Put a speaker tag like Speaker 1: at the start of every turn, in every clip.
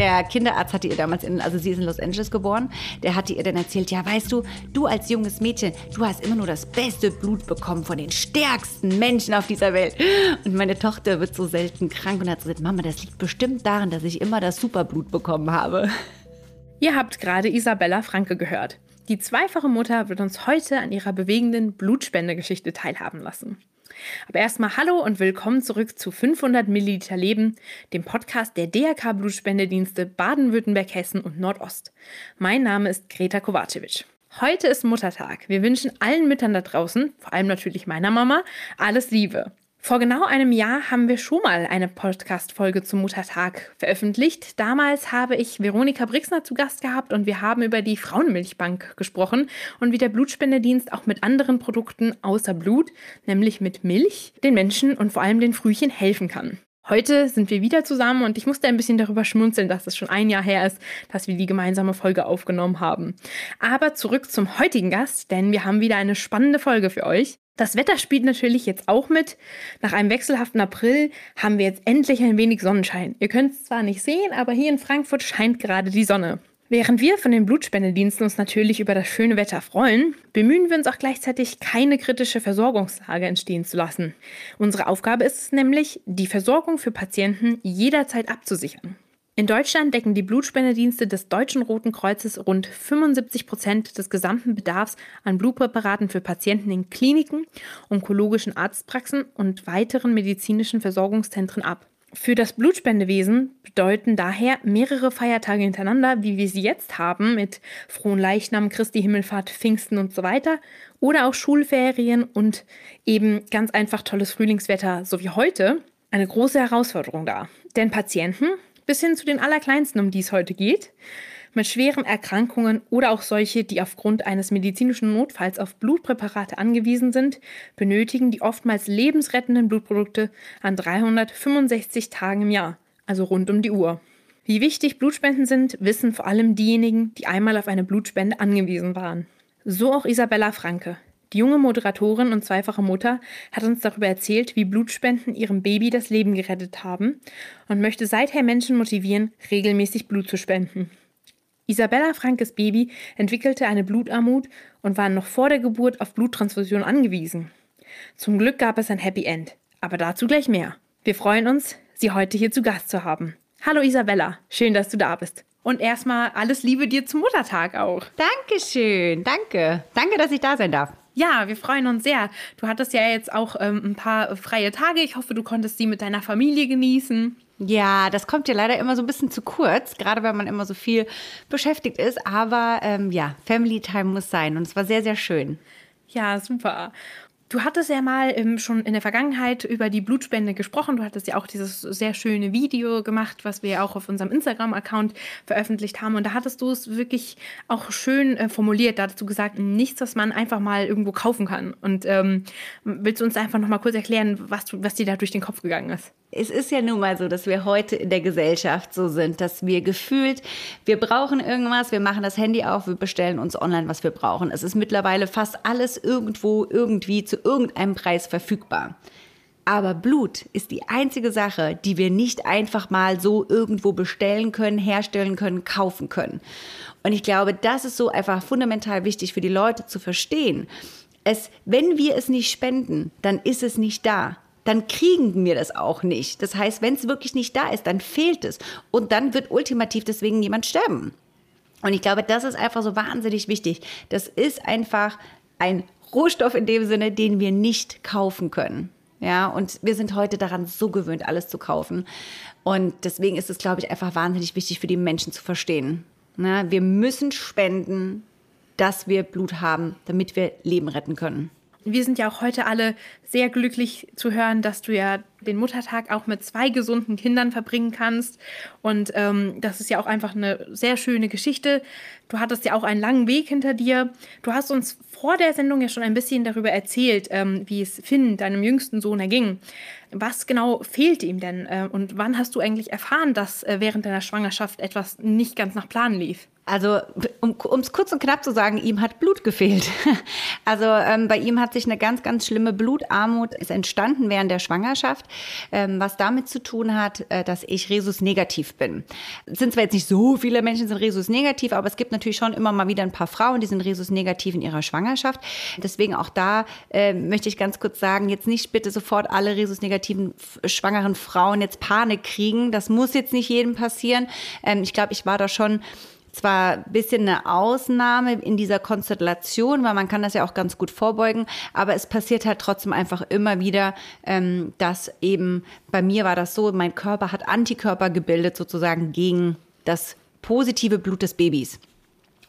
Speaker 1: Der Kinderarzt hatte ihr damals in, also sie ist in Los Angeles geboren, der hatte ihr dann erzählt, ja, weißt du, du als junges Mädchen, du hast immer nur das beste Blut bekommen von den stärksten Menschen auf dieser Welt. Und meine Tochter wird so selten krank und hat gesagt, Mama, das liegt bestimmt daran, dass ich immer das Superblut bekommen habe.
Speaker 2: Ihr habt gerade Isabella Franke gehört. Die zweifache Mutter wird uns heute an ihrer bewegenden Blutspendegeschichte teilhaben lassen. Aber erstmal hallo und willkommen zurück zu 500 Milliliter Leben, dem Podcast der DRK Blutspendedienste Baden-Württemberg, Hessen und Nordost. Mein Name ist Greta Kovacevic. Heute ist Muttertag. Wir wünschen allen Müttern da draußen, vor allem natürlich meiner Mama, alles Liebe. Vor genau einem Jahr haben wir schon mal eine Podcast-Folge zum Muttertag veröffentlicht. Damals habe ich Veronika Brixner zu Gast gehabt und wir haben über die Frauenmilchbank gesprochen und wie der Blutspendedienst auch mit anderen Produkten außer Blut, nämlich mit Milch, den Menschen und vor allem den Frühchen helfen kann. Heute sind wir wieder zusammen und ich musste ein bisschen darüber schmunzeln, dass es schon ein Jahr her ist, dass wir die gemeinsame Folge aufgenommen haben. Aber zurück zum heutigen Gast, denn wir haben wieder eine spannende Folge für euch. Das Wetter spielt natürlich jetzt auch mit. Nach einem wechselhaften April haben wir jetzt endlich ein wenig Sonnenschein. Ihr könnt es zwar nicht sehen, aber hier in Frankfurt scheint gerade die Sonne. Während wir von den Blutspendediensten uns natürlich über das schöne Wetter freuen, bemühen wir uns auch gleichzeitig, keine kritische Versorgungslage entstehen zu lassen. Unsere Aufgabe ist es nämlich, die Versorgung für Patienten jederzeit abzusichern. In Deutschland decken die Blutspendedienste des Deutschen Roten Kreuzes rund 75 Prozent des gesamten Bedarfs an Blutpräparaten für Patienten in Kliniken, onkologischen Arztpraxen und weiteren medizinischen Versorgungszentren ab. Für das Blutspendewesen bedeuten daher mehrere Feiertage hintereinander, wie wir sie jetzt haben, mit Frohen Leichnam, Christi Himmelfahrt, Pfingsten und so weiter, oder auch Schulferien und eben ganz einfach tolles Frühlingswetter, so wie heute, eine große Herausforderung da. Denn Patienten, bis hin zu den Allerkleinsten, um die es heute geht, mit schweren Erkrankungen oder auch solche, die aufgrund eines medizinischen Notfalls auf Blutpräparate angewiesen sind, benötigen die oftmals lebensrettenden Blutprodukte an 365 Tagen im Jahr, also rund um die Uhr. Wie wichtig Blutspenden sind, wissen vor allem diejenigen, die einmal auf eine Blutspende angewiesen waren. So auch Isabella Franke. Die junge Moderatorin und zweifache Mutter hat uns darüber erzählt, wie Blutspenden ihrem Baby das Leben gerettet haben und möchte seither Menschen motivieren, regelmäßig Blut zu spenden. Isabella Frankes Baby entwickelte eine Blutarmut und war noch vor der Geburt auf Bluttransfusion angewiesen. Zum Glück gab es ein Happy End, aber dazu gleich mehr. Wir freuen uns, Sie heute hier zu Gast zu haben. Hallo Isabella, schön, dass du da bist. Und erstmal alles Liebe dir zum Muttertag auch.
Speaker 1: Dankeschön, danke. Danke, dass ich da sein darf.
Speaker 2: Ja, wir freuen uns sehr. Du hattest ja jetzt auch ähm, ein paar freie Tage. Ich hoffe, du konntest sie mit deiner Familie genießen.
Speaker 1: Ja, das kommt ja leider immer so ein bisschen zu kurz, gerade wenn man immer so viel beschäftigt ist. Aber ähm, ja, Family Time muss sein und es war sehr, sehr schön.
Speaker 2: Ja, super. Du hattest ja mal ähm, schon in der Vergangenheit über die Blutspende gesprochen. Du hattest ja auch dieses sehr schöne Video gemacht, was wir auch auf unserem Instagram-Account veröffentlicht haben. Und da hattest du es wirklich auch schön äh, formuliert. Da hattest du gesagt, nichts, was man einfach mal irgendwo kaufen kann. Und ähm, willst du uns einfach noch mal kurz erklären, was, du, was dir da durch den Kopf gegangen ist?
Speaker 1: Es ist ja nun mal so, dass wir heute in der Gesellschaft so sind, dass wir gefühlt, wir brauchen irgendwas, wir machen das Handy auf, wir bestellen uns online, was wir brauchen. Es ist mittlerweile fast alles irgendwo irgendwie zu irgendeinem Preis verfügbar. Aber Blut ist die einzige Sache, die wir nicht einfach mal so irgendwo bestellen können, herstellen können, kaufen können. Und ich glaube, das ist so einfach fundamental wichtig für die Leute zu verstehen. Es, wenn wir es nicht spenden, dann ist es nicht da dann kriegen wir das auch nicht. Das heißt, wenn es wirklich nicht da ist, dann fehlt es. Und dann wird ultimativ deswegen jemand sterben. Und ich glaube, das ist einfach so wahnsinnig wichtig. Das ist einfach ein Rohstoff in dem Sinne, den wir nicht kaufen können. Ja, und wir sind heute daran so gewöhnt, alles zu kaufen. Und deswegen ist es, glaube ich, einfach wahnsinnig wichtig für die Menschen zu verstehen. Na, wir müssen spenden, dass wir Blut haben, damit wir Leben retten können.
Speaker 2: Wir sind ja auch heute alle sehr glücklich zu hören, dass du ja den Muttertag auch mit zwei gesunden Kindern verbringen kannst. Und ähm, das ist ja auch einfach eine sehr schöne Geschichte. Du hattest ja auch einen langen Weg hinter dir. Du hast uns vor der Sendung ja schon ein bisschen darüber erzählt, ähm, wie es Finn, deinem jüngsten Sohn, erging. Was genau fehlte ihm denn? Äh, und wann hast du eigentlich erfahren, dass äh, während deiner Schwangerschaft etwas nicht ganz nach Plan lief?
Speaker 1: Also, um es kurz und knapp zu sagen, ihm hat Blut gefehlt. Also ähm, bei ihm hat sich eine ganz, ganz schlimme Blutarmut ist entstanden während der Schwangerschaft, ähm, was damit zu tun hat, äh, dass ich Rhesus negativ bin. Es sind zwar jetzt nicht so viele Menschen sind Rhesus negativ, aber es gibt natürlich schon immer mal wieder ein paar Frauen, die sind Rhesus negativ in ihrer Schwangerschaft. Deswegen auch da äh, möchte ich ganz kurz sagen, jetzt nicht bitte sofort alle Rhesus negativen schwangeren Frauen jetzt Panik kriegen. Das muss jetzt nicht jedem passieren. Ähm, ich glaube, ich war da schon zwar ein bisschen eine Ausnahme in dieser Konstellation, weil man kann das ja auch ganz gut vorbeugen, aber es passiert halt trotzdem einfach immer wieder, ähm, dass eben bei mir war das so, mein Körper hat Antikörper gebildet sozusagen gegen das positive Blut des Babys.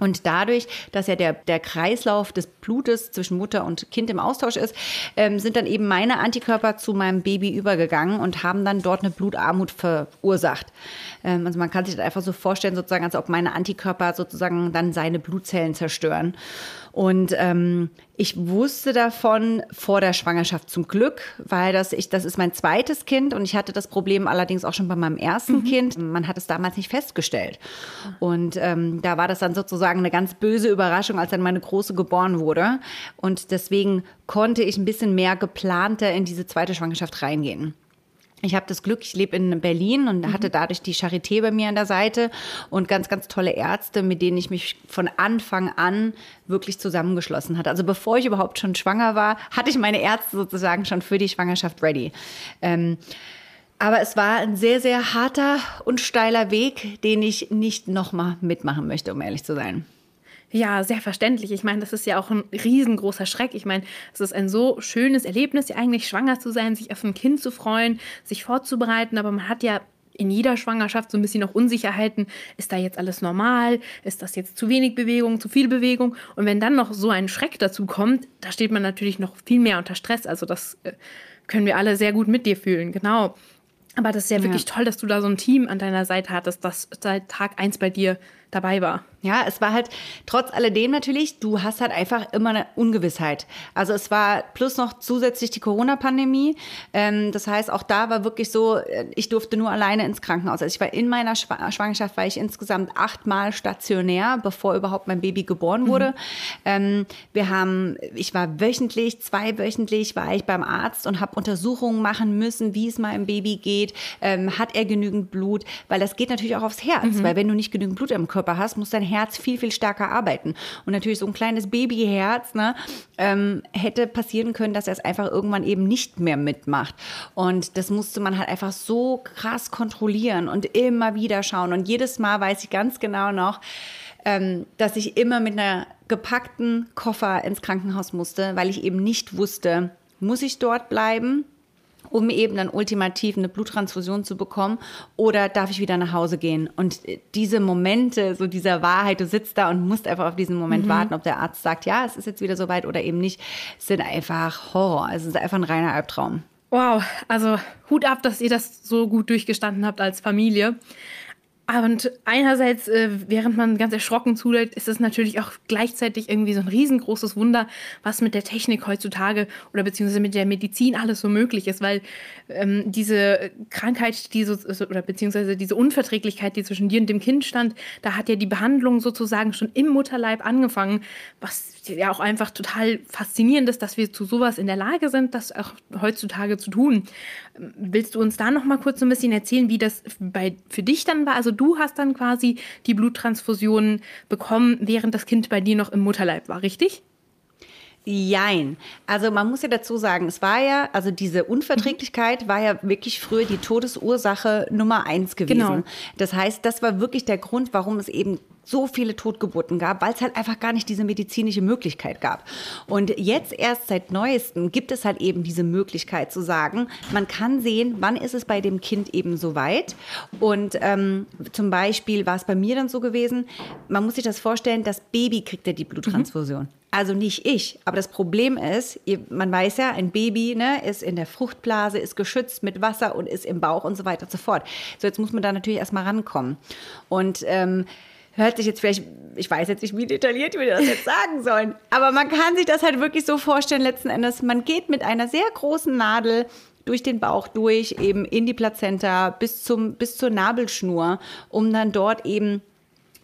Speaker 1: Und dadurch, dass ja der, der Kreislauf des Blutes zwischen Mutter und Kind im Austausch ist, ähm, sind dann eben meine Antikörper zu meinem Baby übergegangen und haben dann dort eine Blutarmut verursacht. Ähm, also man kann sich das einfach so vorstellen, sozusagen, als ob meine Antikörper sozusagen dann seine Blutzellen zerstören. Und ähm, ich wusste davon vor der Schwangerschaft zum Glück, weil das, ich, das ist mein zweites Kind und ich hatte das Problem allerdings auch schon bei meinem ersten mhm. Kind. Man hat es damals nicht festgestellt. Und ähm, da war das dann sozusagen eine ganz böse Überraschung, als dann meine Große geboren wurde. Und deswegen konnte ich ein bisschen mehr geplanter in diese zweite Schwangerschaft reingehen. Ich habe das Glück, ich lebe in Berlin und mhm. hatte dadurch die Charité bei mir an der Seite und ganz, ganz tolle Ärzte, mit denen ich mich von Anfang an wirklich zusammengeschlossen hatte. Also bevor ich überhaupt schon schwanger war, hatte ich meine Ärzte sozusagen schon für die Schwangerschaft ready. Ähm, aber es war ein sehr, sehr harter und steiler Weg, den ich nicht nochmal mitmachen möchte, um ehrlich zu sein.
Speaker 2: Ja, sehr verständlich. Ich meine, das ist ja auch ein riesengroßer Schreck. Ich meine, es ist ein so schönes Erlebnis, ja eigentlich schwanger zu sein, sich auf ein Kind zu freuen, sich vorzubereiten, aber man hat ja in jeder Schwangerschaft so ein bisschen noch Unsicherheiten. Ist da jetzt alles normal? Ist das jetzt zu wenig Bewegung, zu viel Bewegung? Und wenn dann noch so ein Schreck dazu kommt, da steht man natürlich noch viel mehr unter Stress. Also das äh, können wir alle sehr gut mit dir fühlen. Genau. Aber das ist ja, ja wirklich toll, dass du da so ein Team an deiner Seite hattest, das seit Tag eins bei dir dabei war.
Speaker 1: Ja, es war halt trotz alledem natürlich, du hast halt einfach immer eine Ungewissheit. Also es war plus noch zusätzlich die Corona-Pandemie. Ähm, das heißt, auch da war wirklich so, äh, ich durfte nur alleine ins Krankenhaus. Also ich war in meiner Schwangerschaft, war ich insgesamt achtmal stationär, bevor überhaupt mein Baby geboren wurde. Mhm. Ähm, wir haben, ich war wöchentlich, zweiwöchentlich war ich beim Arzt und habe Untersuchungen machen müssen, wie es meinem Baby geht. Ähm, hat er genügend Blut? Weil das geht natürlich auch aufs Herz, mhm. weil wenn du nicht genügend Blut im Körper Körper hast, muss dein Herz viel, viel stärker arbeiten. Und natürlich so ein kleines Babyherz ne, ähm, hätte passieren können, dass er es einfach irgendwann eben nicht mehr mitmacht. Und das musste man halt einfach so krass kontrollieren und immer wieder schauen. Und jedes Mal weiß ich ganz genau noch, ähm, dass ich immer mit einer gepackten Koffer ins Krankenhaus musste, weil ich eben nicht wusste, muss ich dort bleiben? Um eben dann ultimativ eine Bluttransfusion zu bekommen oder darf ich wieder nach Hause gehen? Und diese Momente, so dieser Wahrheit, du sitzt da und musst einfach auf diesen Moment mhm. warten, ob der Arzt sagt, ja, es ist jetzt wieder soweit oder eben nicht, sind einfach Horror. Es ist einfach ein reiner Albtraum.
Speaker 2: Wow, also Hut ab, dass ihr das so gut durchgestanden habt als Familie. Und einerseits, äh, während man ganz erschrocken zuhört, ist es natürlich auch gleichzeitig irgendwie so ein riesengroßes Wunder, was mit der Technik heutzutage oder beziehungsweise mit der Medizin alles so möglich ist, weil ähm, diese Krankheit, die so, oder beziehungsweise diese Unverträglichkeit, die zwischen dir und dem Kind stand, da hat ja die Behandlung sozusagen schon im Mutterleib angefangen, was ja auch einfach total faszinierend ist, dass wir zu sowas in der Lage sind, das auch heutzutage zu tun. Willst du uns da noch mal kurz so ein bisschen erzählen, wie das bei, für dich dann war? Also du hast dann quasi die Bluttransfusionen bekommen, während das Kind bei dir noch im Mutterleib war, richtig?
Speaker 1: Jein. Also man muss ja dazu sagen, es war ja, also diese Unverträglichkeit war ja wirklich früher die Todesursache Nummer eins gewesen. Genau. Das heißt, das war wirklich der Grund, warum es eben so viele Totgeburten gab, weil es halt einfach gar nicht diese medizinische Möglichkeit gab. Und jetzt erst seit neuestem gibt es halt eben diese Möglichkeit zu sagen, man kann sehen, wann ist es bei dem Kind eben so weit. Und ähm, zum Beispiel war es bei mir dann so gewesen, man muss sich das vorstellen, das Baby kriegt ja die Bluttransfusion. Mhm. Also nicht ich. Aber das Problem ist, man weiß ja, ein Baby ne, ist in der Fruchtblase, ist geschützt mit Wasser und ist im Bauch und so weiter und so fort. So, jetzt muss man da natürlich erstmal rankommen. Und ähm, hört sich jetzt vielleicht, ich weiß jetzt nicht, wie detailliert wir das jetzt sagen sollen, aber man kann sich das halt wirklich so vorstellen, letzten Endes, man geht mit einer sehr großen Nadel durch den Bauch durch, eben in die Plazenta bis, zum, bis zur Nabelschnur, um dann dort eben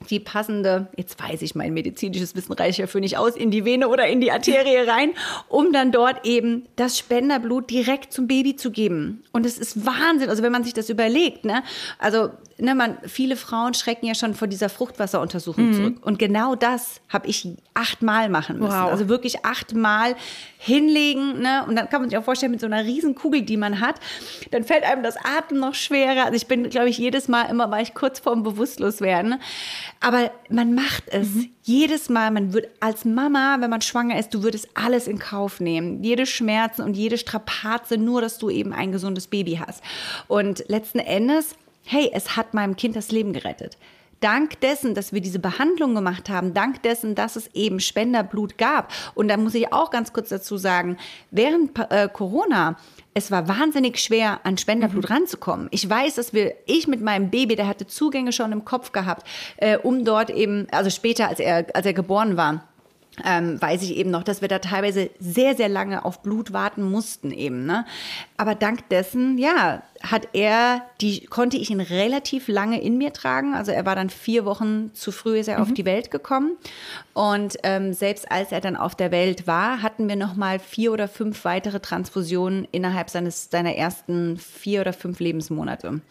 Speaker 1: die passende, jetzt weiß ich, mein medizinisches Wissen reicht dafür nicht aus, in die Vene oder in die Arterie rein, um dann dort eben das Spenderblut direkt zum Baby zu geben. Und es ist Wahnsinn, also wenn man sich das überlegt, ne? Also ne, man, viele Frauen schrecken ja schon vor dieser Fruchtwasseruntersuchung mhm. zurück. Und genau das habe ich achtmal machen müssen. Wow. Also wirklich achtmal hinlegen. Ne? Und dann kann man sich auch vorstellen, mit so einer riesen Kugel, die man hat, dann fällt einem das Atmen noch schwerer. Also ich bin, glaube ich, jedes Mal immer war ich kurz vorm Bewusstloswerden. Aber man macht es. Mhm. Jedes Mal, man wird als Mama, wenn man schwanger ist, du würdest alles in Kauf nehmen. Jede Schmerzen und jede Strapaze, nur dass du eben ein gesundes Baby hast. Und letzten Endes hey, es hat meinem Kind das Leben gerettet. Dank dessen, dass wir diese Behandlung gemacht haben, dank dessen, dass es eben Spenderblut gab. Und da muss ich auch ganz kurz dazu sagen, während äh, Corona, es war wahnsinnig schwer, an Spenderblut mhm. ranzukommen. Ich weiß, dass wir, ich mit meinem Baby, der hatte Zugänge schon im Kopf gehabt, äh, um dort eben, also später, als er, als er geboren war, ähm, weiß ich eben noch, dass wir da teilweise sehr, sehr lange auf Blut warten mussten eben. Ne? Aber dank dessen, ja, hat er, die konnte ich ihn relativ lange in mir tragen. Also er war dann vier Wochen zu früh ist er mhm. auf die Welt gekommen. Und ähm, selbst als er dann auf der Welt war, hatten wir noch mal vier oder fünf weitere Transfusionen innerhalb seines seiner ersten vier oder fünf Lebensmonate.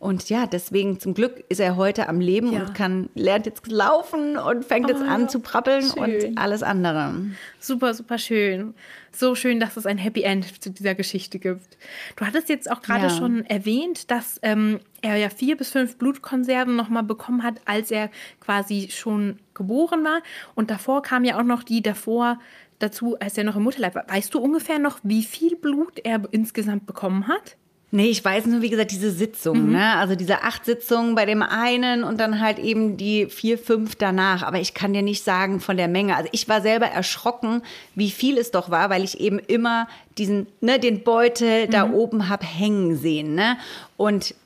Speaker 1: Und ja, deswegen zum Glück ist er heute am Leben ja. und kann, lernt jetzt laufen und fängt oh, jetzt an zu prappeln schön. und alles andere.
Speaker 2: Super, super schön. So schön, dass es ein Happy End zu dieser Geschichte gibt. Du hattest jetzt auch gerade ja. schon erwähnt, dass ähm, er ja vier bis fünf Blutkonserven nochmal bekommen hat, als er quasi schon geboren war. Und davor kam ja auch noch die davor dazu, als er noch im Mutterleib war. Weißt du ungefähr noch, wie viel Blut er insgesamt bekommen hat?
Speaker 1: Nee, ich weiß nur, wie gesagt, diese Sitzung, mhm. ne? Also diese acht Sitzungen bei dem einen und dann halt eben die vier, fünf danach. Aber ich kann dir nicht sagen von der Menge. Also ich war selber erschrocken, wie viel es doch war, weil ich eben immer diesen, ne, den Beutel mhm. da oben hab hängen sehen, ne? Und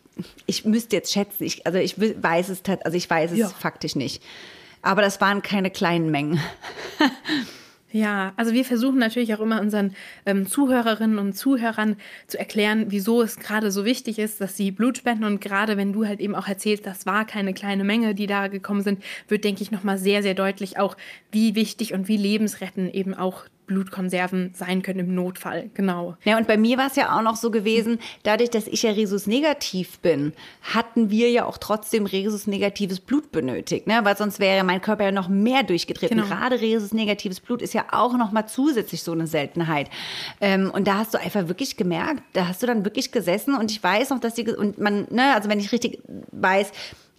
Speaker 1: ich müsste jetzt schätzen, ich, also ich weiß es, also ich weiß es ja. faktisch nicht. Aber das waren keine kleinen Mengen.
Speaker 2: Ja, also wir versuchen natürlich auch immer unseren ähm, Zuhörerinnen und Zuhörern zu erklären, wieso es gerade so wichtig ist, dass sie Blut spenden. Und gerade wenn du halt eben auch erzählst, das war keine kleine Menge, die da gekommen sind, wird, denke ich, nochmal sehr, sehr deutlich auch, wie wichtig und wie lebensrettend eben auch Blutkonserven sein können im Notfall. Genau.
Speaker 1: Ja, und bei mir war es ja auch noch so gewesen, dadurch, dass ich ja Rhesus-negativ bin, hatten wir ja auch trotzdem Rhesus-negatives Blut benötigt, ne? weil sonst wäre mein Körper ja noch mehr durchgetreten. Genau. Gerade Rhesus-negatives Blut ist ja auch noch mal zusätzlich so eine Seltenheit. Ähm, und da hast du einfach wirklich gemerkt, da hast du dann wirklich gesessen und ich weiß noch, dass die, und man, ne, also wenn ich richtig weiß,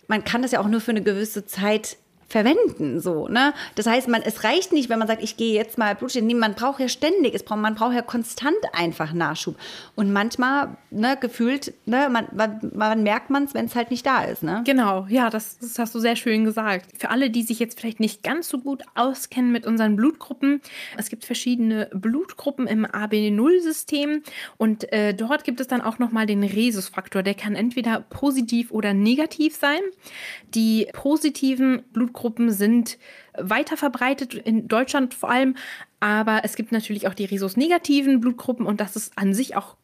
Speaker 1: man kann das ja auch nur für eine gewisse Zeit verwenden, so, ne? Das heißt, man, es reicht nicht, wenn man sagt, ich gehe jetzt mal Blutstehen. Man braucht ja ständig, es braucht, man braucht ja konstant einfach Nachschub. Und manchmal, ne, gefühlt, ne, man, man, man merkt man es, wenn es halt nicht da ist, ne?
Speaker 2: Genau, ja, das, das hast du sehr schön gesagt. Für alle, die sich jetzt vielleicht nicht ganz so gut auskennen mit unseren Blutgruppen, es gibt verschiedene Blutgruppen im AB0-System und äh, dort gibt es dann auch nochmal den Rhesusfaktor. Der kann entweder positiv oder negativ sein. Die positiven Blutgruppen Blutgruppen sind weiter verbreitet, in Deutschland vor allem. Aber es gibt natürlich auch die Rhesus-negativen Blutgruppen und das ist an sich auch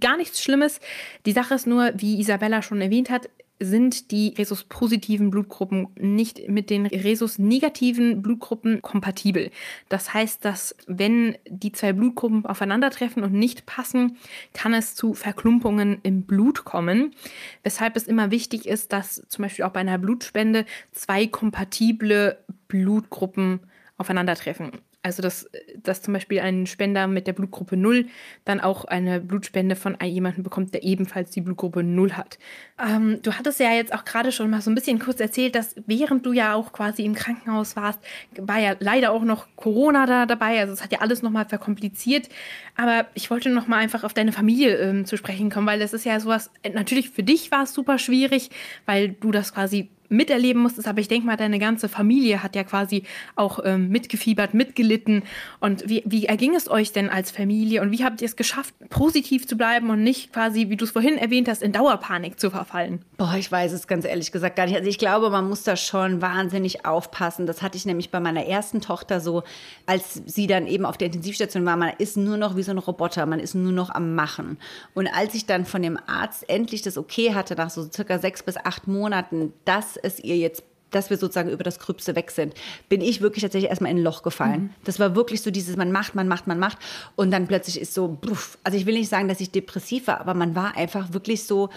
Speaker 2: gar nichts Schlimmes. Die Sache ist nur, wie Isabella schon erwähnt hat, sind die Rhesus-positiven Blutgruppen nicht mit den Rhesus-negativen Blutgruppen kompatibel. Das heißt, dass wenn die zwei Blutgruppen aufeinandertreffen und nicht passen, kann es zu Verklumpungen im Blut kommen. Weshalb es immer wichtig ist, dass zum Beispiel auch bei einer Blutspende zwei kompatible Blutgruppen aufeinandertreffen. Also dass, dass zum Beispiel ein Spender mit der Blutgruppe 0 dann auch eine Blutspende von jemandem bekommt, der ebenfalls die Blutgruppe 0 hat. Ähm, du hattest ja jetzt auch gerade schon mal so ein bisschen kurz erzählt, dass während du ja auch quasi im Krankenhaus warst, war ja leider auch noch Corona da dabei. Also es hat ja alles nochmal verkompliziert. Aber ich wollte nochmal einfach auf deine Familie ähm, zu sprechen kommen, weil das ist ja sowas, natürlich für dich war es super schwierig, weil du das quasi miterleben musstest, aber ich denke mal, deine ganze Familie hat ja quasi auch ähm, mitgefiebert, mitgelitten. Und wie, wie erging es euch denn als Familie und wie habt ihr es geschafft, positiv zu bleiben und nicht quasi, wie du es vorhin erwähnt hast, in Dauerpanik zu verfallen?
Speaker 1: Boah, ich weiß es ganz ehrlich gesagt gar nicht. Also ich glaube, man muss da schon wahnsinnig aufpassen. Das hatte ich nämlich bei meiner ersten Tochter so, als sie dann eben auf der Intensivstation war. Man ist nur noch wie so ein Roboter, man ist nur noch am Machen. Und als ich dann von dem Arzt endlich das Okay hatte, nach so circa sechs bis acht Monaten, dass es ihr jetzt dass wir sozusagen über das Gröbste weg sind, bin ich wirklich tatsächlich erstmal in ein Loch gefallen. Mhm. Das war wirklich so dieses, man macht, man macht, man macht. Und dann plötzlich ist so, bruff. also ich will nicht sagen, dass ich depressiv war, aber man war einfach wirklich so,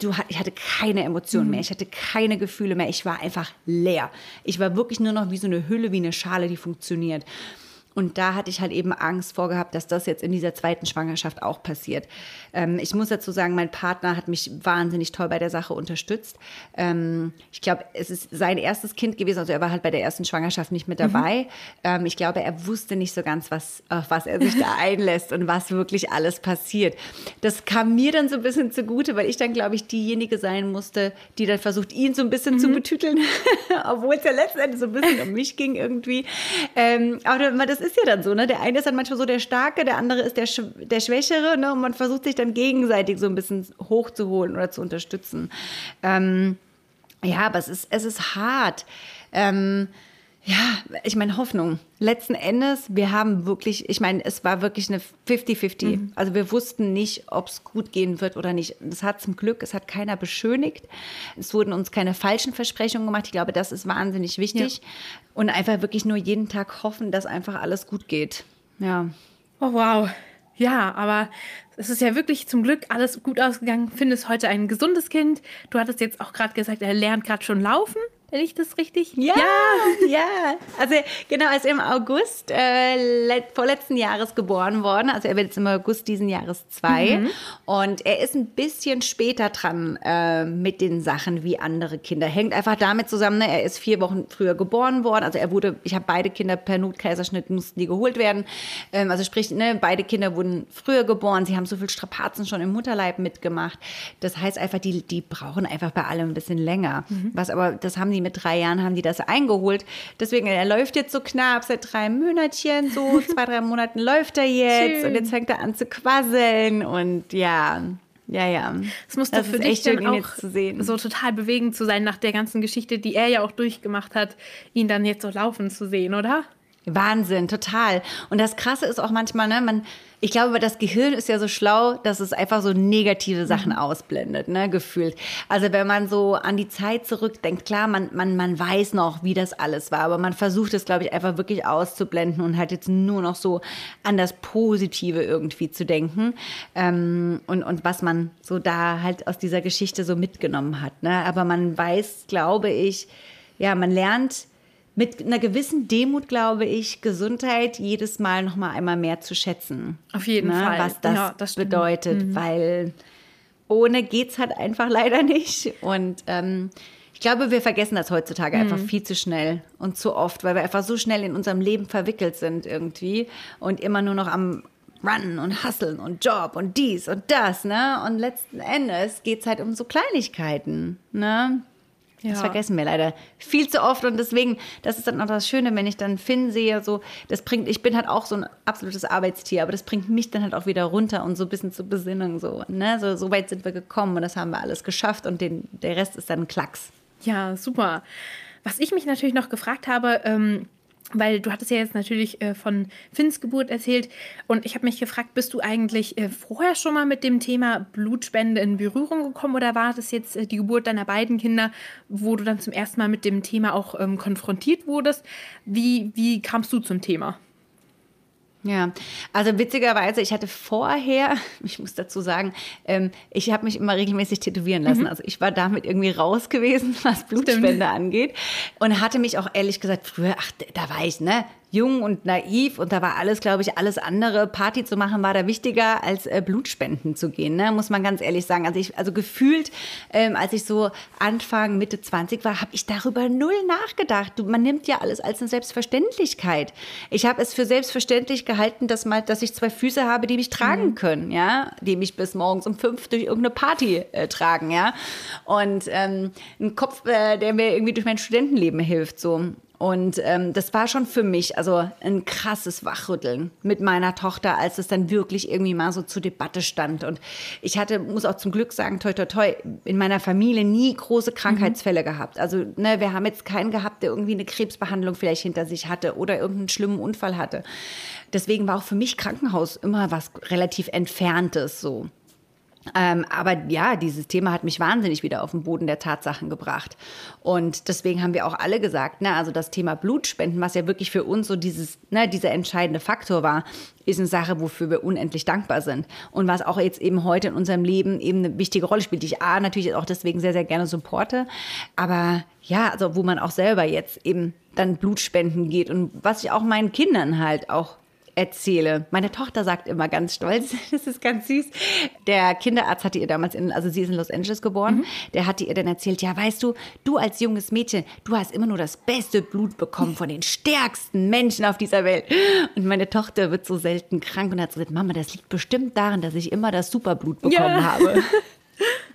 Speaker 1: du, ich hatte keine Emotionen mhm. mehr, ich hatte keine Gefühle mehr, ich war einfach leer. Ich war wirklich nur noch wie so eine Hülle, wie eine Schale, die funktioniert. Und da hatte ich halt eben Angst vorgehabt, dass das jetzt in dieser zweiten Schwangerschaft auch passiert. Ähm, ich muss dazu sagen, mein Partner hat mich wahnsinnig toll bei der Sache unterstützt. Ähm, ich glaube, es ist sein erstes Kind gewesen, also er war halt bei der ersten Schwangerschaft nicht mit dabei. Mhm. Ähm, ich glaube, er wusste nicht so ganz, was, auf was er sich da einlässt und was wirklich alles passiert. Das kam mir dann so ein bisschen zugute, weil ich dann, glaube ich, diejenige sein musste, die dann versucht, ihn so ein bisschen mhm. zu betüteln, obwohl es ja letztendlich so ein bisschen um mich ging irgendwie. Ähm, aber das ist ist ja dann so, ne? Der eine ist dann manchmal so der Starke, der andere ist der, Sch der Schwächere, ne? Und man versucht sich dann gegenseitig so ein bisschen hochzuholen oder zu unterstützen. Ähm, ja, aber es ist, es ist hart. Ähm, ja, ich meine, Hoffnung. Letzten Endes, wir haben wirklich, ich meine, es war wirklich eine 50-50. Mhm. Also wir wussten nicht, ob es gut gehen wird oder nicht. Das hat zum Glück, es hat keiner beschönigt. Es wurden uns keine falschen Versprechungen gemacht. Ich glaube, das ist wahnsinnig wichtig. Ja. Und einfach wirklich nur jeden Tag hoffen, dass einfach alles gut geht. Ja.
Speaker 2: Oh, wow. Ja, aber es ist ja wirklich zum Glück alles gut ausgegangen. Findest heute ein gesundes Kind. Du hattest jetzt auch gerade gesagt, er lernt gerade schon laufen. Wenn ich das richtig?
Speaker 1: Ja, ja, ja. Also genau, er ist im August äh, vorletzten Jahres geboren worden. Also er wird jetzt im August diesen Jahres zwei. Mhm. Und er ist ein bisschen später dran äh, mit den Sachen wie andere Kinder. Hängt einfach damit zusammen, ne? er ist vier Wochen früher geboren worden. Also er wurde, ich habe beide Kinder per Notkaiserschnitt mussten die geholt werden. Ähm, also sprich, ne, beide Kinder wurden früher geboren. Sie haben so viel Strapazen schon im Mutterleib mitgemacht. Das heißt einfach, die, die brauchen einfach bei allem ein bisschen länger. Mhm. Was aber, das haben die die mit drei Jahren haben die das eingeholt. Deswegen, er läuft jetzt so knapp seit drei Monatchen, so zwei, drei Monaten läuft er jetzt Schön. und jetzt fängt er an zu quasseln und ja. Ja, ja.
Speaker 2: Es muss doch für dich dann auch so total bewegend zu sein, nach der ganzen Geschichte, die er ja auch durchgemacht hat, ihn dann jetzt so laufen zu sehen, oder?
Speaker 1: Wahnsinn, total. Und das Krasse ist auch manchmal, ne, man, ich glaube, das Gehirn ist ja so schlau, dass es einfach so negative Sachen mhm. ausblendet, ne, gefühlt. Also wenn man so an die Zeit zurückdenkt, klar, man, man, man weiß noch, wie das alles war, aber man versucht es, glaube ich, einfach wirklich auszublenden und halt jetzt nur noch so an das Positive irgendwie zu denken ähm, und, und was man so da halt aus dieser Geschichte so mitgenommen hat. Ne? Aber man weiß, glaube ich, ja, man lernt, mit einer gewissen Demut, glaube ich, Gesundheit jedes Mal noch mal einmal mehr zu schätzen.
Speaker 2: Auf jeden ne? Fall.
Speaker 1: Was das, ja, das bedeutet, mhm. weil ohne geht es halt einfach leider nicht. Und ähm, ich glaube, wir vergessen das heutzutage mhm. einfach viel zu schnell und zu oft, weil wir einfach so schnell in unserem Leben verwickelt sind irgendwie und immer nur noch am Runnen und Hustlen und Job und dies und das, ne? Und letzten Endes geht es halt um so Kleinigkeiten, ne? Ja. Das vergessen wir leider viel zu oft und deswegen, das ist dann auch das Schöne, wenn ich dann Finn sehe, so, das bringt, ich bin halt auch so ein absolutes Arbeitstier, aber das bringt mich dann halt auch wieder runter und so ein bisschen zur Besinnung, so, ne, so, so weit sind wir gekommen und das haben wir alles geschafft und den, der Rest ist dann Klacks.
Speaker 2: Ja, super. Was ich mich natürlich noch gefragt habe, ähm, weil du hattest ja jetzt natürlich äh, von Finns Geburt erzählt und ich habe mich gefragt, bist du eigentlich äh, vorher schon mal mit dem Thema Blutspende in Berührung gekommen oder war das jetzt äh, die Geburt deiner beiden Kinder, wo du dann zum ersten Mal mit dem Thema auch ähm, konfrontiert wurdest? Wie, wie kamst du zum Thema?
Speaker 1: Ja, also witzigerweise, ich hatte vorher, ich muss dazu sagen, ähm, ich habe mich immer regelmäßig tätowieren lassen. Mhm. Also ich war damit irgendwie raus gewesen, was Blutspende Stimmt. angeht. Und hatte mich auch ehrlich gesagt früher, ach, da war ich, ne, jung und naiv und da war alles, glaube ich, alles andere. Party zu machen war da wichtiger als äh, Blutspenden zu gehen, ne? muss man ganz ehrlich sagen. Also, ich, also gefühlt, ähm, als ich so Anfang, Mitte 20 war, habe ich darüber null nachgedacht. Du, man nimmt ja alles als eine Selbstverständlichkeit. Ich habe es für selbstverständlich gehalten, dass, mal, dass ich zwei Füße habe, die mich tragen mhm. können, ja, die mich bis morgens um fünf durch irgendeine Party äh, tragen, ja. Und ähm, ein Kopf, äh, der mir irgendwie durch mein Studentenleben hilft, so. Und ähm, das war schon für mich also ein krasses Wachrütteln mit meiner Tochter, als es dann wirklich irgendwie mal so zur Debatte stand. Und ich hatte, muss auch zum Glück sagen, toi toi toi, in meiner Familie nie große Krankheitsfälle mhm. gehabt. Also ne, wir haben jetzt keinen gehabt, der irgendwie eine Krebsbehandlung vielleicht hinter sich hatte oder irgendeinen schlimmen Unfall hatte. Deswegen war auch für mich Krankenhaus immer was relativ Entferntes so. Ähm, aber ja, dieses Thema hat mich wahnsinnig wieder auf den Boden der Tatsachen gebracht. Und deswegen haben wir auch alle gesagt, ne, also das Thema Blutspenden, was ja wirklich für uns so dieses, ne, dieser entscheidende Faktor war, ist eine Sache, wofür wir unendlich dankbar sind. Und was auch jetzt eben heute in unserem Leben eben eine wichtige Rolle spielt, die ich A, natürlich auch deswegen sehr, sehr gerne supporte. Aber ja, also wo man auch selber jetzt eben dann Blutspenden geht und was ich auch meinen Kindern halt auch erzähle. Meine Tochter sagt immer ganz stolz, das ist ganz süß. Der Kinderarzt hatte ihr damals in, also sie ist in Los Angeles geboren, mhm. der hatte ihr dann erzählt, ja, weißt du, du als junges Mädchen, du hast immer nur das beste Blut bekommen von den stärksten Menschen auf dieser Welt. Und meine Tochter wird so selten krank und hat gesagt, Mama, das liegt bestimmt daran, dass ich immer das Superblut bekommen ja. habe.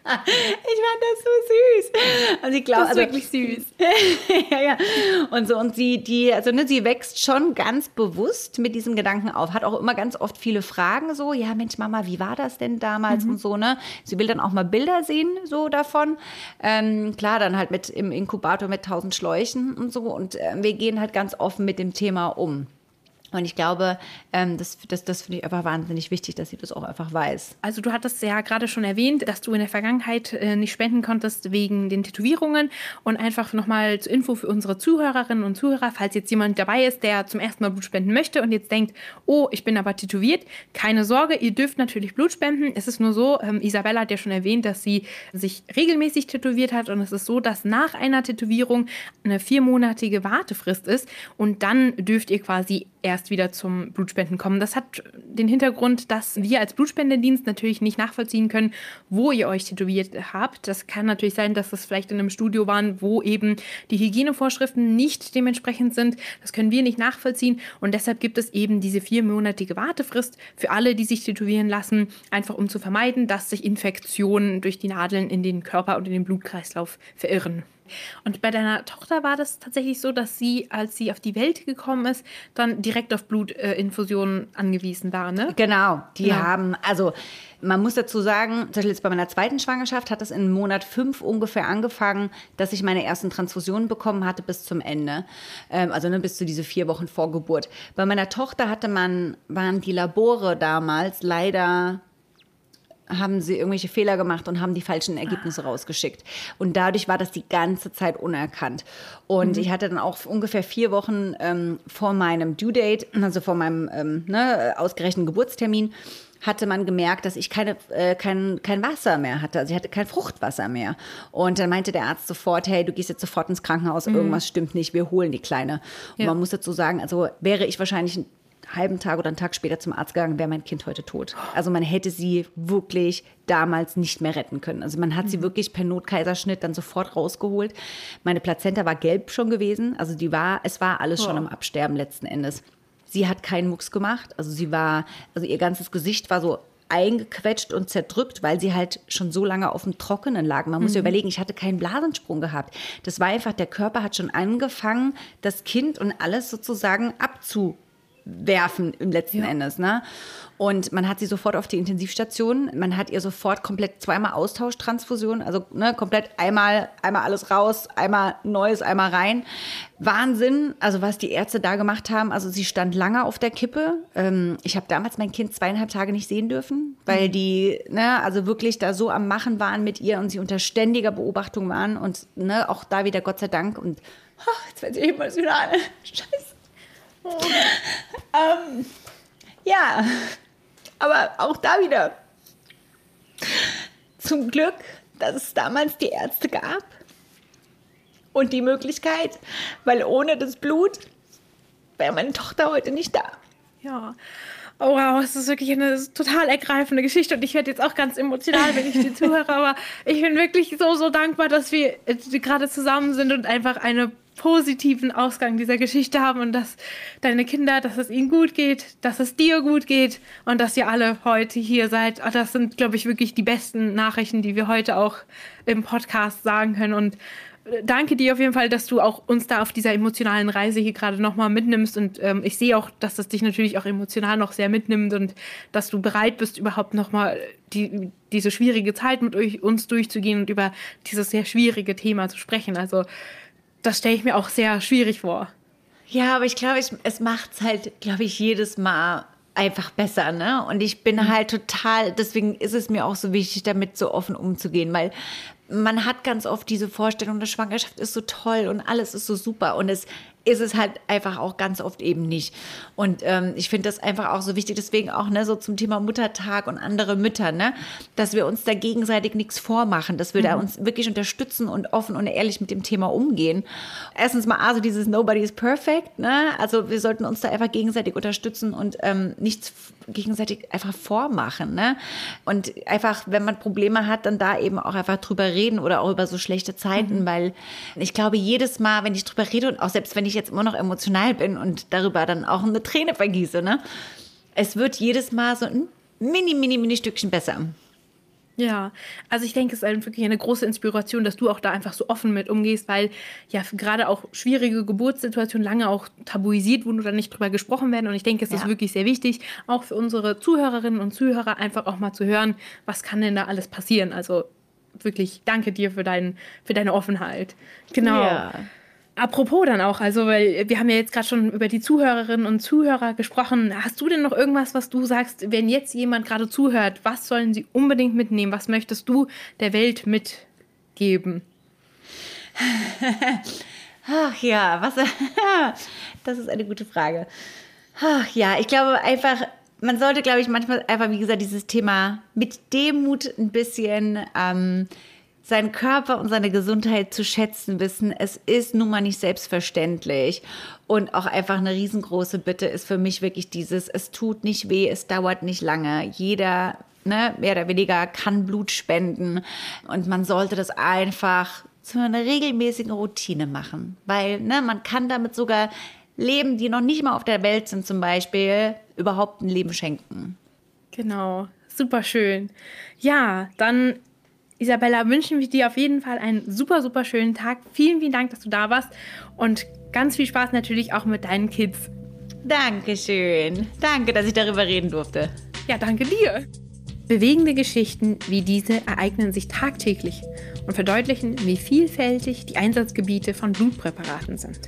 Speaker 1: ich fand das so süß. Und ich glaube,
Speaker 2: also wirklich süß.
Speaker 1: ja, ja. Und so und sie die also ne, sie wächst schon ganz bewusst mit diesem Gedanken auf, hat auch immer ganz oft viele Fragen so, ja Mensch Mama, wie war das denn damals mhm. und so ne? Sie will dann auch mal Bilder sehen so davon. Ähm, klar, dann halt mit im Inkubator mit tausend Schläuchen und so und äh, wir gehen halt ganz offen mit dem Thema um. Und ich glaube, ähm, das, das, das finde ich einfach wahnsinnig wichtig, dass sie das auch einfach weiß.
Speaker 2: Also du hattest ja gerade schon erwähnt, dass du in der Vergangenheit äh, nicht spenden konntest wegen den Tätowierungen. Und einfach nochmal zur Info für unsere Zuhörerinnen und Zuhörer, falls jetzt jemand dabei ist, der zum ersten Mal Blut spenden möchte und jetzt denkt, oh, ich bin aber tätowiert, keine Sorge, ihr dürft natürlich Blut spenden. Es ist nur so, ähm, Isabella hat ja schon erwähnt, dass sie sich regelmäßig tätowiert hat. Und es ist so, dass nach einer Tätowierung eine viermonatige Wartefrist ist. Und dann dürft ihr quasi erst wieder zum Blutspenden kommen. Das hat den Hintergrund, dass wir als Blutspendedienst natürlich nicht nachvollziehen können, wo ihr euch tätowiert habt. Das kann natürlich sein, dass das vielleicht in einem Studio waren, wo eben die Hygienevorschriften nicht dementsprechend sind. Das können wir nicht nachvollziehen und deshalb gibt es eben diese viermonatige Wartefrist für alle, die sich tätowieren lassen, einfach um zu vermeiden, dass sich Infektionen durch die Nadeln in den Körper und in den Blutkreislauf verirren. Und bei deiner Tochter war das tatsächlich so, dass sie, als sie auf die Welt gekommen ist, dann direkt auf Blutinfusionen äh, angewiesen war, ne?
Speaker 1: Genau, die genau. haben, also man muss dazu sagen, zum jetzt bei meiner zweiten Schwangerschaft hat es in Monat fünf ungefähr angefangen, dass ich meine ersten Transfusionen bekommen hatte bis zum Ende. Ähm, also ne, bis zu diese vier Wochen vor Geburt. Bei meiner Tochter hatte man, waren die Labore damals leider haben sie irgendwelche Fehler gemacht und haben die falschen Ergebnisse rausgeschickt. Und dadurch war das die ganze Zeit unerkannt. Und mhm. ich hatte dann auch ungefähr vier Wochen ähm, vor meinem Due Date, also vor meinem ähm, ne, ausgerechneten Geburtstermin, hatte man gemerkt, dass ich keine, äh, kein, kein Wasser mehr hatte. Also ich hatte kein Fruchtwasser mehr. Und dann meinte der Arzt sofort, hey, du gehst jetzt sofort ins Krankenhaus, mhm. irgendwas stimmt nicht, wir holen die Kleine. Und ja. man muss dazu sagen, also wäre ich wahrscheinlich halben Tag oder einen Tag später zum Arzt gegangen, wäre mein Kind heute tot. Also man hätte sie wirklich damals nicht mehr retten können. Also man hat mhm. sie wirklich per Notkaiserschnitt dann sofort rausgeholt. Meine Plazenta war gelb schon gewesen. Also die war, es war alles oh. schon am Absterben letzten Endes. Sie hat keinen Mucks gemacht. Also sie war, also ihr ganzes Gesicht war so eingequetscht und zerdrückt, weil sie halt schon so lange auf dem Trockenen lag. Man muss mhm. ja überlegen, ich hatte keinen Blasensprung gehabt. Das war einfach, der Körper hat schon angefangen, das Kind und alles sozusagen abzu werfen im letzten ja. Endes. Ne? Und man hat sie sofort auf die Intensivstation. Man hat ihr sofort komplett zweimal Austauschtransfusion, also ne, komplett einmal, einmal alles raus, einmal Neues, einmal rein. Wahnsinn, also was die Ärzte da gemacht haben. Also sie stand lange auf der Kippe. Ähm, ich habe damals mein Kind zweieinhalb Tage nicht sehen dürfen, weil mhm. die, ne, also wirklich da so am Machen waren mit ihr und sie unter ständiger Beobachtung waren. Und ne, auch da wieder Gott sei Dank. Und ach, jetzt wird sie emotional. Scheiße. ähm, ja, aber auch da wieder. Zum Glück, dass es damals die Ärzte gab und die Möglichkeit, weil ohne das Blut wäre meine Tochter heute nicht da.
Speaker 2: Ja. Oh wow, es ist wirklich eine total ergreifende Geschichte und ich werde jetzt auch ganz emotional, wenn ich dir zuhöre, aber ich bin wirklich so, so dankbar, dass wir gerade zusammen sind und einfach einen positiven Ausgang dieser Geschichte haben und dass deine Kinder, dass es ihnen gut geht, dass es dir gut geht und dass ihr alle heute hier seid. Ah, das sind, glaube ich, wirklich die besten Nachrichten, die wir heute auch im Podcast sagen können und danke dir auf jeden Fall, dass du auch uns da auf dieser emotionalen Reise hier gerade nochmal mitnimmst. Und ähm, ich sehe auch, dass das dich natürlich auch emotional noch sehr mitnimmt und dass du bereit bist, überhaupt nochmal die, diese schwierige Zeit mit euch, uns durchzugehen und über dieses sehr schwierige Thema zu sprechen. Also das stelle ich mir auch sehr schwierig vor.
Speaker 1: Ja, aber ich glaube, es macht es halt, glaube ich, jedes Mal einfach besser, ne? Und ich bin mhm. halt total, deswegen ist es mir auch so wichtig, damit so offen umzugehen, weil man hat ganz oft diese Vorstellung, eine Schwangerschaft ist so toll und alles ist so super und es ist es halt einfach auch ganz oft eben nicht. Und ähm, ich finde das einfach auch so wichtig, deswegen auch ne, so zum Thema Muttertag und andere Mütter, ne, dass wir uns da gegenseitig nichts vormachen, dass wir mhm. da uns wirklich unterstützen und offen und ehrlich mit dem Thema umgehen. Erstens mal, also dieses Nobody is perfect, ne, also wir sollten uns da einfach gegenseitig unterstützen und ähm, nichts gegenseitig einfach vormachen, ne, und einfach, wenn man Probleme hat, dann da eben auch einfach drüber reden oder auch über so schlechte Zeiten, mhm. weil ich glaube, jedes Mal, wenn ich drüber rede und auch selbst wenn ich ich jetzt immer noch emotional bin und darüber dann auch eine Träne vergieße, ne? Es wird jedes Mal so ein mini, mini, mini Stückchen besser.
Speaker 2: Ja, also ich denke, es ist wirklich eine große Inspiration, dass du auch da einfach so offen mit umgehst, weil ja gerade auch schwierige Geburtssituationen lange auch tabuisiert wurden oder nicht drüber gesprochen werden. Und ich denke, es ja. ist wirklich sehr wichtig, auch für unsere Zuhörerinnen und Zuhörer einfach auch mal zu hören, was kann denn da alles passieren. Also wirklich danke dir für, dein, für deine Offenheit. Genau. Ja. Apropos dann auch, also weil wir haben ja jetzt gerade schon über die Zuhörerinnen und Zuhörer gesprochen. Hast du denn noch irgendwas, was du sagst, wenn jetzt jemand gerade zuhört, was sollen sie unbedingt mitnehmen? Was möchtest du der Welt mitgeben?
Speaker 1: Ach ja, was? das ist eine gute Frage. Ach ja, ich glaube einfach, man sollte, glaube ich, manchmal einfach, wie gesagt, dieses Thema mit Demut ein bisschen ähm, seinen Körper und seine Gesundheit zu schätzen wissen. Es ist nun mal nicht selbstverständlich. Und auch einfach eine riesengroße Bitte ist für mich wirklich dieses, es tut nicht weh, es dauert nicht lange. Jeder, ne, mehr oder weniger kann Blut spenden. Und man sollte das einfach zu einer regelmäßigen Routine machen. Weil ne, man kann damit sogar Leben, die noch nicht mal auf der Welt sind zum Beispiel, überhaupt ein Leben schenken.
Speaker 2: Genau, super schön. Ja, dann Isabella, wünschen wir dir auf jeden Fall einen super, super schönen Tag. Vielen, vielen Dank, dass du da warst und ganz viel Spaß natürlich auch mit deinen Kids.
Speaker 1: Dankeschön. Danke, dass ich darüber reden durfte.
Speaker 2: Ja, danke dir. Bewegende Geschichten wie diese ereignen sich tagtäglich und verdeutlichen, wie vielfältig die Einsatzgebiete von Blutpräparaten sind.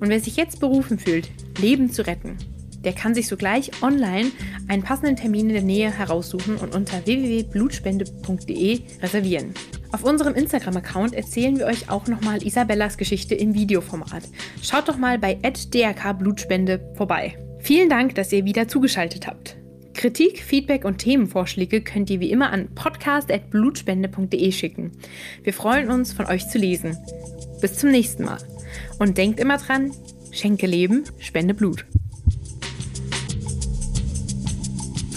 Speaker 2: Und wer sich jetzt berufen fühlt, Leben zu retten, der kann sich sogleich online einen passenden Termin in der Nähe heraussuchen und unter www.blutspende.de reservieren. Auf unserem Instagram-Account erzählen wir euch auch nochmal Isabellas Geschichte im Videoformat. Schaut doch mal bei @drkblutspende vorbei. Vielen Dank, dass ihr wieder zugeschaltet habt. Kritik, Feedback und Themenvorschläge könnt ihr wie immer an podcast.blutspende.de schicken. Wir freuen uns, von euch zu lesen. Bis zum nächsten Mal. Und denkt immer dran, schenke Leben, spende Blut.